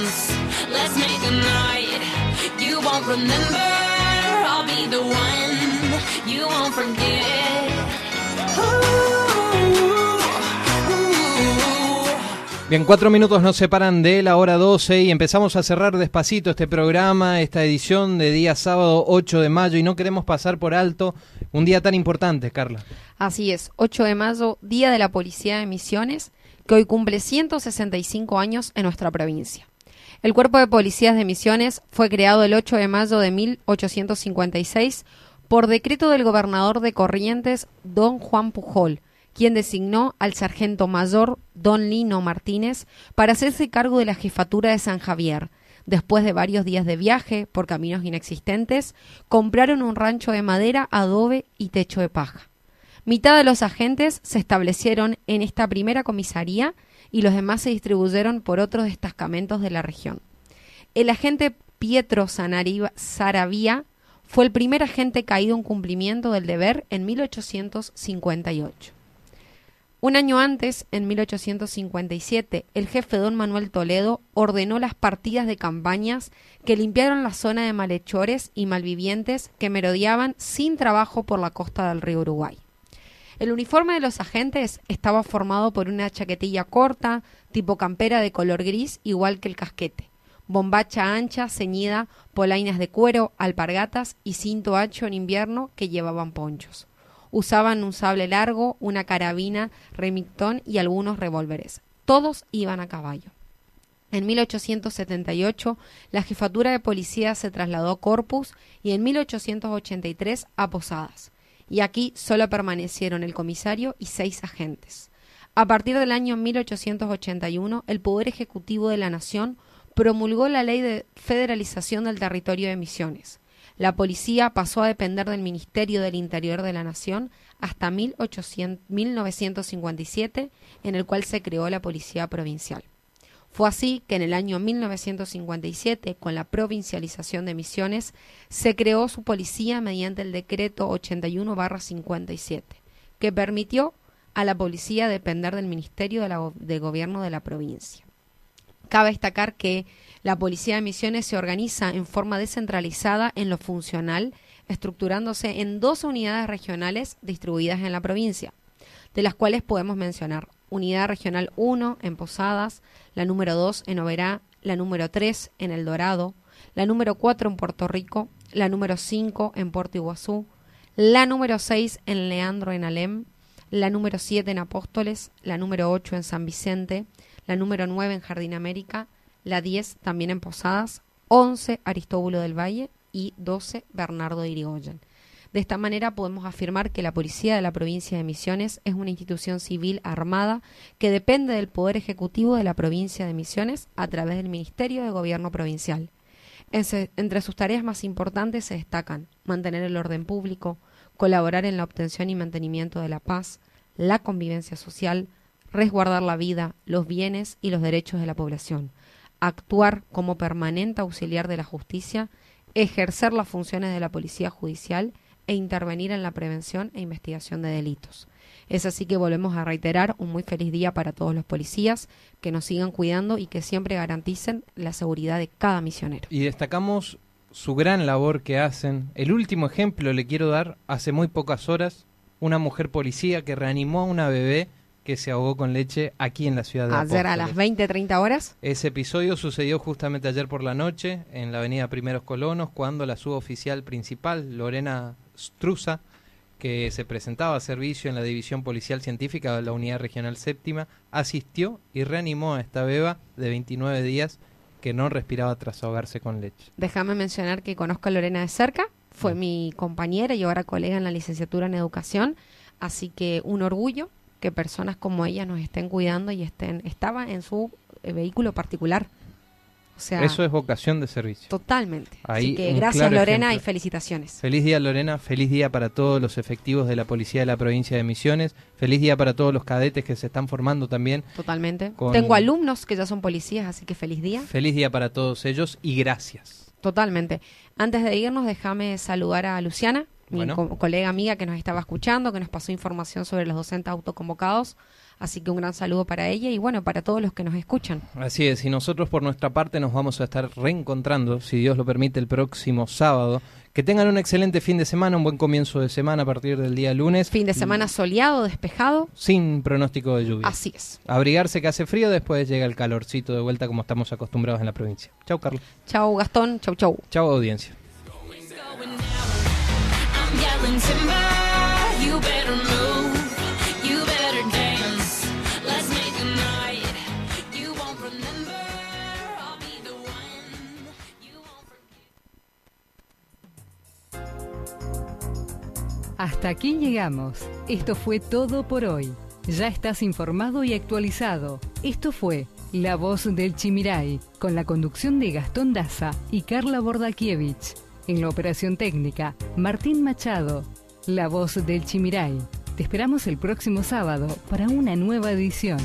dance. Let's make a night you won't remember. I'll be the one you won't forget. Bien, cuatro minutos nos separan de la hora 12 y empezamos a cerrar despacito este programa, esta edición de día sábado 8 de mayo y no queremos pasar por alto un día tan importante, Carla. Así es, 8 de mayo, Día de la Policía de Misiones, que hoy cumple 165 años en nuestra provincia. El Cuerpo de Policías de Misiones fue creado el 8 de mayo de 1856 por decreto del gobernador de Corrientes, don Juan Pujol, quien designó al sargento mayor don Lino Martínez para hacerse cargo de la jefatura de San Javier. Después de varios días de viaje por caminos inexistentes, compraron un rancho de madera, adobe y techo de paja. Mitad de los agentes se establecieron en esta primera comisaría y los demás se distribuyeron por otros destacamentos de la región. El agente Pietro Saravía fue el primer agente caído en cumplimiento del deber en 1858. Un año antes, en 1857, el jefe don Manuel Toledo ordenó las partidas de campañas que limpiaron la zona de malhechores y malvivientes que merodeaban sin trabajo por la costa del río Uruguay. El uniforme de los agentes estaba formado por una chaquetilla corta, tipo campera de color gris, igual que el casquete, bombacha ancha, ceñida, polainas de cuero, alpargatas y cinto ancho en invierno que llevaban ponchos. Usaban un sable largo, una carabina, remington y algunos revólveres. Todos iban a caballo. En 1878 la jefatura de policía se trasladó a Corpus y en 1883 a Posadas. Y aquí solo permanecieron el comisario y seis agentes. A partir del año 1881, el Poder Ejecutivo de la Nación promulgó la Ley de Federalización del Territorio de Misiones. La policía pasó a depender del Ministerio del Interior de la Nación hasta 1957, en el cual se creó la Policía Provincial. Fue así que en el año 1957, con la provincialización de Misiones, se creó su policía mediante el decreto 81-57, que permitió a la policía depender del Ministerio de, de Gobierno de la provincia. Cabe destacar que la Policía de Misiones se organiza en forma descentralizada en lo funcional, estructurándose en dos unidades regionales distribuidas en la provincia, de las cuales podemos mencionar Unidad Regional 1 en Posadas, la número 2 en Oberá, la número 3 en El Dorado, la número 4 en Puerto Rico, la número 5 en Puerto Iguazú, la número 6 en Leandro en Alem, la número 7 en Apóstoles, la número 8 en San Vicente, la número 9 en Jardín América, la 10 también en Posadas, 11 Aristóbulo del Valle y 12 Bernardo de Irigoyen. De esta manera podemos afirmar que la Policía de la Provincia de Misiones es una institución civil armada que depende del Poder Ejecutivo de la Provincia de Misiones a través del Ministerio de Gobierno Provincial. entre sus tareas más importantes se destacan mantener el orden público, colaborar en la obtención y mantenimiento de la paz, la convivencia social, resguardar la vida, los bienes y los derechos de la población, actuar como permanente auxiliar de la justicia, ejercer las funciones de la policía judicial e intervenir en la prevención e investigación de delitos. Es así que volvemos a reiterar un muy feliz día para todos los policías, que nos sigan cuidando y que siempre garanticen la seguridad de cada misionero. Y destacamos su gran labor que hacen. El último ejemplo le quiero dar, hace muy pocas horas, una mujer policía que reanimó a una bebé que se ahogó con leche aquí en la ciudad de Ayer a las 20, 30 horas. Ese episodio sucedió justamente ayer por la noche en la avenida Primeros Colonos, cuando la suboficial principal, Lorena Struza, que se presentaba a servicio en la División Policial Científica de la Unidad Regional Séptima, asistió y reanimó a esta beba de 29 días que no respiraba tras ahogarse con leche. Déjame mencionar que conozco a Lorena de cerca, fue mi compañera y ahora colega en la licenciatura en educación, así que un orgullo que personas como ella nos estén cuidando y estén estaba en su eh, vehículo particular eso es vocación de servicio. Totalmente. Así que gracias Lorena y felicitaciones. Feliz día Lorena, feliz día para todos los efectivos de la Policía de la Provincia de Misiones, feliz día para todos los cadetes que se están formando también. Totalmente. Tengo alumnos que ya son policías, así que feliz día. Feliz día para todos ellos y gracias. Totalmente. Antes de irnos, déjame saludar a Luciana, mi colega amiga que nos estaba escuchando, que nos pasó información sobre los docentes autoconvocados Así que un gran saludo para ella y bueno, para todos los que nos escuchan. Así es, y nosotros por nuestra parte nos vamos a estar reencontrando, si Dios lo permite, el próximo sábado. Que tengan un excelente fin de semana, un buen comienzo de semana a partir del día lunes. Fin de semana soleado, despejado. Sin pronóstico de lluvia. Así es. Abrigarse que hace frío, después llega el calorcito de vuelta como estamos acostumbrados en la provincia. Chau, Carlos. Chau, Gastón. Chau, chau. Chau, audiencia. Hasta aquí llegamos. Esto fue todo por hoy. Ya estás informado y actualizado. Esto fue La Voz del Chimiray, con la conducción de Gastón Daza y Carla Bordakiewicz. En la operación técnica, Martín Machado. La Voz del Chimiray. Te esperamos el próximo sábado para una nueva edición.